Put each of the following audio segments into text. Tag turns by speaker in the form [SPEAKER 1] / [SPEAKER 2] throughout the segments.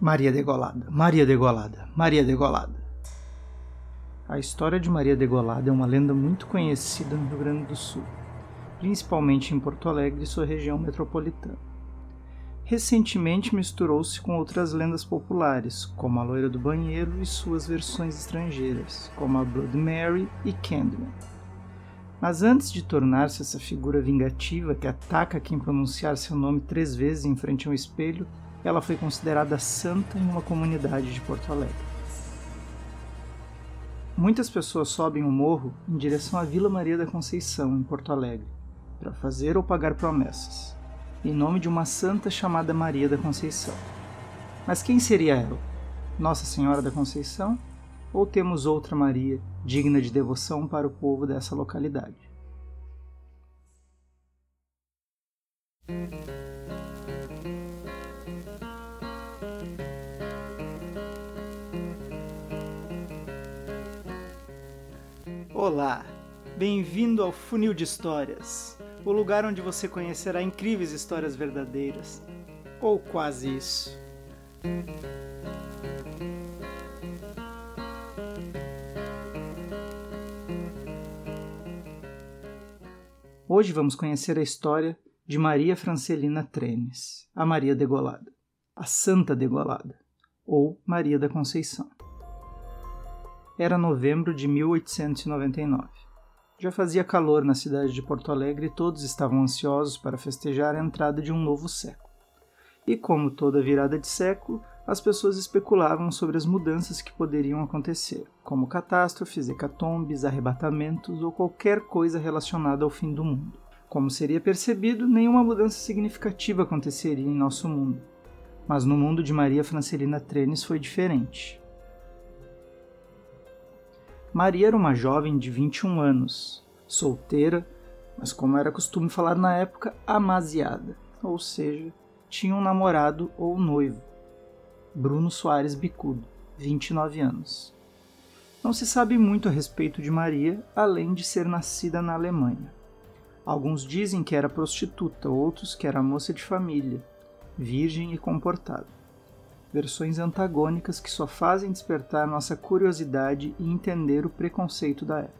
[SPEAKER 1] Maria Degolada, Maria Degolada, Maria Degolada. A história de Maria Degolada é uma lenda muito conhecida no Rio Grande do Sul, principalmente em Porto Alegre e sua região metropolitana. Recentemente misturou-se com outras lendas populares, como a Loira do Banheiro e suas versões estrangeiras, como a Blood Mary e Candyman. Mas antes de tornar-se essa figura vingativa que ataca quem pronunciar seu nome três vezes em frente a um espelho, ela foi considerada santa em uma comunidade de Porto Alegre. Muitas pessoas sobem o morro em direção à Vila Maria da Conceição, em Porto Alegre, para fazer ou pagar promessas, em nome de uma santa chamada Maria da Conceição. Mas quem seria ela? Nossa Senhora da Conceição? Ou temos outra Maria digna de devoção para o povo dessa localidade? Olá, bem-vindo ao Funil de Histórias, o lugar onde você conhecerá incríveis histórias verdadeiras, ou quase isso. Hoje vamos conhecer a história de Maria Francelina Trenes, a Maria Degolada, a Santa Degolada, ou Maria da Conceição. Era novembro de 1899. Já fazia calor na cidade de Porto Alegre e todos estavam ansiosos para festejar a entrada de um novo século. E como toda virada de século, as pessoas especulavam sobre as mudanças que poderiam acontecer, como catástrofes, hecatombes, arrebatamentos ou qualquer coisa relacionada ao fim do mundo. Como seria percebido, nenhuma mudança significativa aconteceria em nosso mundo. Mas no mundo de Maria Francelina Trenes foi diferente. Maria era uma jovem de 21 anos, solteira, mas como era costume falar na época, amaziada, ou seja, tinha um namorado ou noivo, Bruno Soares Bicudo, 29 anos. Não se sabe muito a respeito de Maria, além de ser nascida na Alemanha. Alguns dizem que era prostituta, outros que era moça de família, virgem e comportada versões antagônicas que só fazem despertar nossa curiosidade e entender o preconceito da época.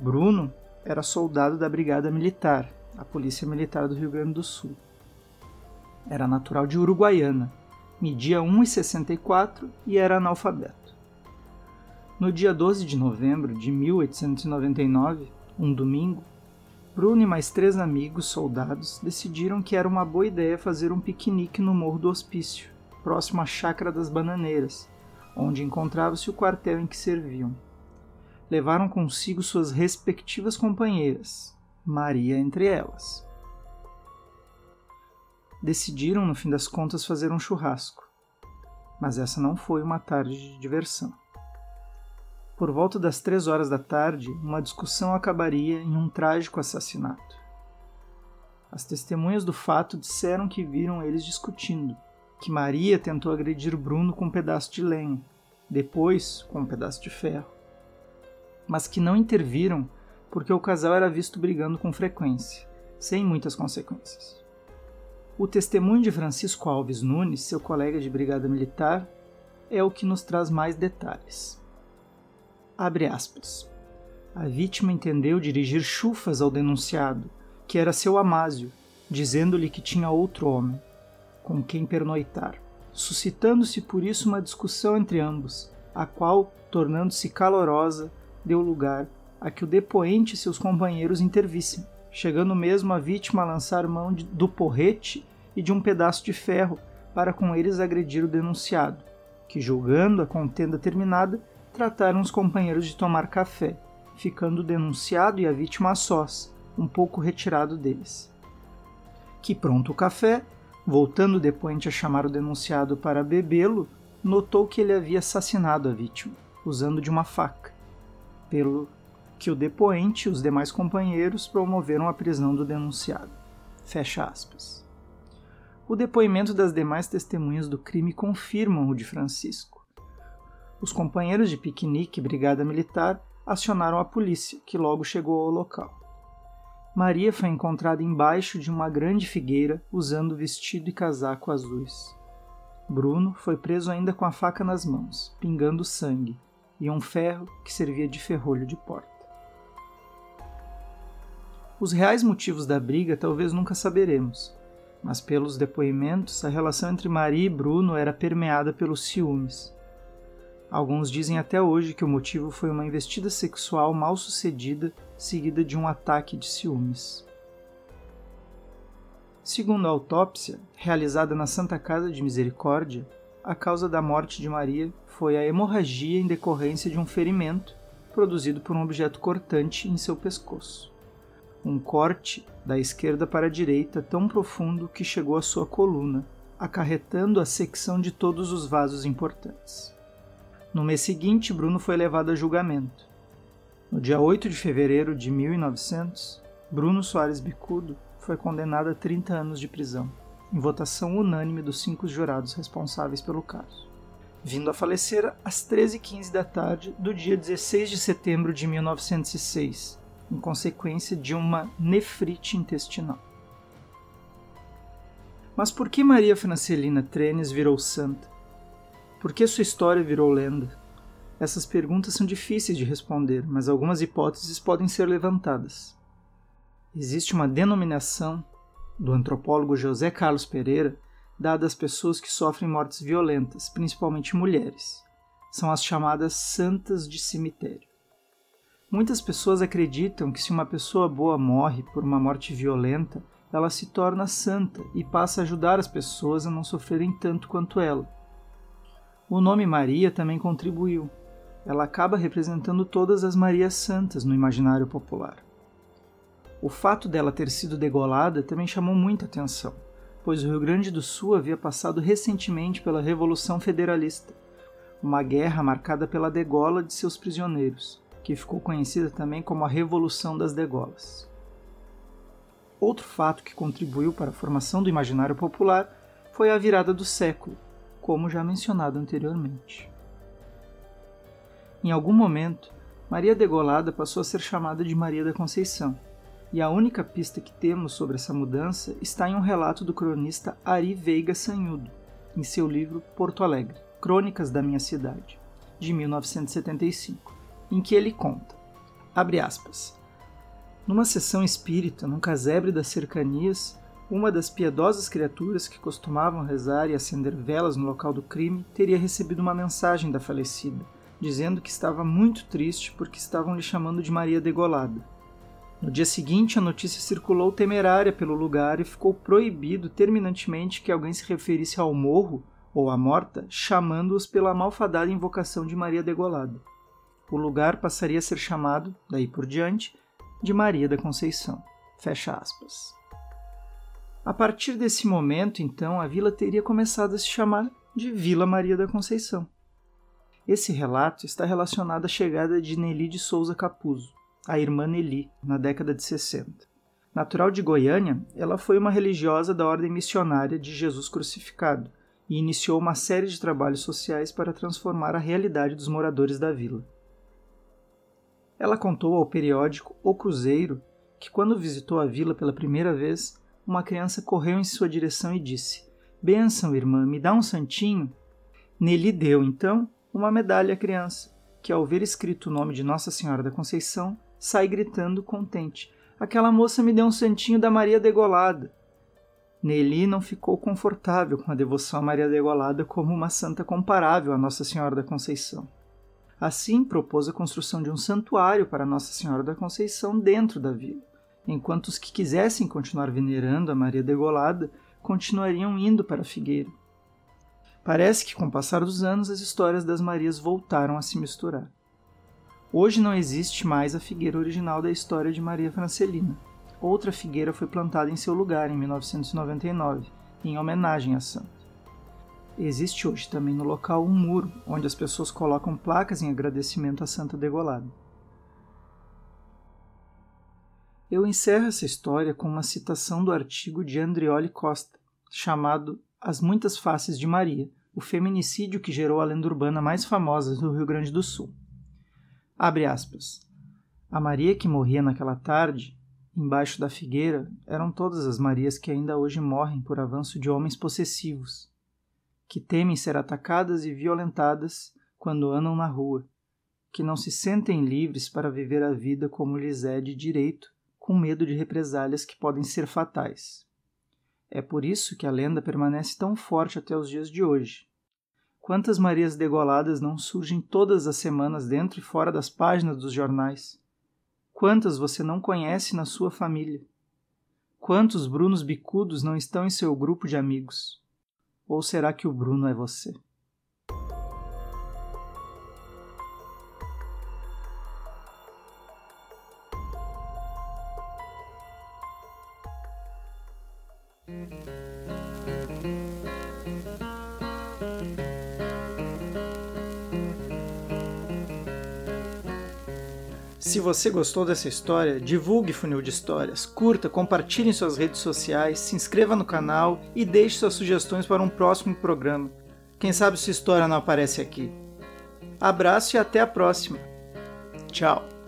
[SPEAKER 1] Bruno era soldado da Brigada Militar, a Polícia Militar do Rio Grande do Sul. Era natural de Uruguaiana, media 1,64 e era analfabeto. No dia 12 de novembro de 1899, um domingo, Bruno e mais três amigos soldados decidiram que era uma boa ideia fazer um piquenique no Morro do Hospício, próximo à Chácara das Bananeiras, onde encontrava-se o quartel em que serviam. Levaram consigo suas respectivas companheiras, Maria entre elas. Decidiram, no fim das contas, fazer um churrasco, mas essa não foi uma tarde de diversão. Por volta das três horas da tarde, uma discussão acabaria em um trágico assassinato. As testemunhas do fato disseram que viram eles discutindo, que Maria tentou agredir Bruno com um pedaço de lenha, depois com um pedaço de ferro, mas que não interviram porque o casal era visto brigando com frequência, sem muitas consequências. O testemunho de Francisco Alves Nunes, seu colega de brigada militar, é o que nos traz mais detalhes. Abre aspas. A vítima entendeu dirigir chufas ao denunciado, que era seu Amásio, dizendo-lhe que tinha outro homem com quem pernoitar, suscitando-se por isso uma discussão entre ambos, a qual, tornando-se calorosa, deu lugar a que o depoente e seus companheiros intervissem, chegando mesmo a vítima a lançar mão de, do porrete e de um pedaço de ferro para com eles agredir o denunciado, que, julgando a contenda terminada, trataram os companheiros de tomar café, ficando o denunciado e a vítima a sós, um pouco retirado deles. Que pronto o café, Voltando o depoente a chamar o denunciado para bebê-lo, notou que ele havia assassinado a vítima, usando de uma faca, pelo que o depoente e os demais companheiros promoveram a prisão do denunciado. Fecha aspas. O depoimento das demais testemunhas do crime confirmam o de Francisco. Os companheiros de piquenique e brigada militar acionaram a polícia, que logo chegou ao local. Maria foi encontrada embaixo de uma grande figueira usando vestido e casaco azuis. Bruno foi preso ainda com a faca nas mãos, pingando sangue, e um ferro que servia de ferrolho de porta. Os reais motivos da briga talvez nunca saberemos, mas pelos depoimentos, a relação entre Maria e Bruno era permeada pelos ciúmes. Alguns dizem até hoje que o motivo foi uma investida sexual mal sucedida, seguida de um ataque de ciúmes. Segundo a autópsia, realizada na Santa Casa de Misericórdia, a causa da morte de Maria foi a hemorragia em decorrência de um ferimento produzido por um objeto cortante em seu pescoço um corte da esquerda para a direita tão profundo que chegou à sua coluna, acarretando a secção de todos os vasos importantes. No mês seguinte, Bruno foi levado a julgamento. No dia 8 de fevereiro de 1900, Bruno Soares Bicudo foi condenado a 30 anos de prisão, em votação unânime dos cinco jurados responsáveis pelo caso, vindo a falecer às 13h15 da tarde do dia 16 de setembro de 1906, em consequência de uma nefrite intestinal. Mas por que Maria Francelina Trenes virou santa? Por que sua história virou lenda? Essas perguntas são difíceis de responder, mas algumas hipóteses podem ser levantadas. Existe uma denominação do antropólogo José Carlos Pereira dada às pessoas que sofrem mortes violentas, principalmente mulheres. São as chamadas santas de cemitério. Muitas pessoas acreditam que se uma pessoa boa morre por uma morte violenta, ela se torna santa e passa a ajudar as pessoas a não sofrerem tanto quanto ela. O nome Maria também contribuiu. Ela acaba representando todas as Marias Santas no imaginário popular. O fato dela ter sido degolada também chamou muita atenção, pois o Rio Grande do Sul havia passado recentemente pela Revolução Federalista, uma guerra marcada pela degola de seus prisioneiros que ficou conhecida também como a Revolução das Degolas. Outro fato que contribuiu para a formação do imaginário popular foi a virada do século, como já mencionado anteriormente. Em algum momento, Maria Degolada passou a ser chamada de Maria da Conceição, e a única pista que temos sobre essa mudança está em um relato do cronista Ari Veiga Sanhudo, em seu livro Porto Alegre, Crônicas da Minha Cidade, de 1975 em que ele conta, abre aspas, numa sessão espírita, num casebre das cercanias, uma das piedosas criaturas que costumavam rezar e acender velas no local do crime teria recebido uma mensagem da falecida, dizendo que estava muito triste porque estavam lhe chamando de Maria Degolada. No dia seguinte, a notícia circulou temerária pelo lugar e ficou proibido terminantemente que alguém se referisse ao morro ou à morta, chamando-os pela malfadada invocação de Maria Degolada o lugar passaria a ser chamado, daí por diante, de Maria da Conceição. Fecha aspas. A partir desse momento, então, a vila teria começado a se chamar de Vila Maria da Conceição. Esse relato está relacionado à chegada de Nelly de Souza Capuzzo, a irmã Nelly, na década de 60. Natural de Goiânia, ela foi uma religiosa da ordem missionária de Jesus crucificado e iniciou uma série de trabalhos sociais para transformar a realidade dos moradores da vila. Ela contou ao periódico O Cruzeiro que, quando visitou a vila pela primeira vez, uma criança correu em sua direção e disse: Benção, irmã, me dá um santinho? Nele deu, então, uma medalha à criança, que, ao ver escrito o nome de Nossa Senhora da Conceição, sai gritando contente: Aquela moça me deu um santinho da Maria Degolada. Nelly não ficou confortável com a devoção a Maria Degolada como uma santa comparável a Nossa Senhora da Conceição. Assim, propôs a construção de um santuário para Nossa Senhora da Conceição dentro da vila, enquanto os que quisessem continuar venerando a Maria Degolada continuariam indo para a Figueira. Parece que, com o passar dos anos, as histórias das Marias voltaram a se misturar. Hoje não existe mais a figueira original da história de Maria Francelina. Outra figueira foi plantada em seu lugar em 1999, em homenagem à santa. Existe hoje também no local um muro onde as pessoas colocam placas em agradecimento à Santa Degolada. Eu encerro essa história com uma citação do artigo de Andrioli Costa, chamado As Muitas Faces de Maria, o feminicídio que gerou a lenda urbana mais famosa do Rio Grande do Sul. Abre aspas. A Maria que morria naquela tarde, embaixo da figueira, eram todas as Marias que ainda hoje morrem por avanço de homens possessivos, que temem ser atacadas e violentadas quando andam na rua, que não se sentem livres para viver a vida como lhes é de direito, com medo de represálias que podem ser fatais. É por isso que a lenda permanece tão forte até os dias de hoje. Quantas Marias degoladas não surgem todas as semanas dentro e fora das páginas dos jornais? Quantas você não conhece na sua família? Quantos Brunos bicudos não estão em seu grupo de amigos? Ou será que o Bruno é você? Se você gostou dessa história, divulgue Funil de Histórias, curta, compartilhe em suas redes sociais, se inscreva no canal e deixe suas sugestões para um próximo programa. Quem sabe sua história não aparece aqui. Abraço e até a próxima. Tchau.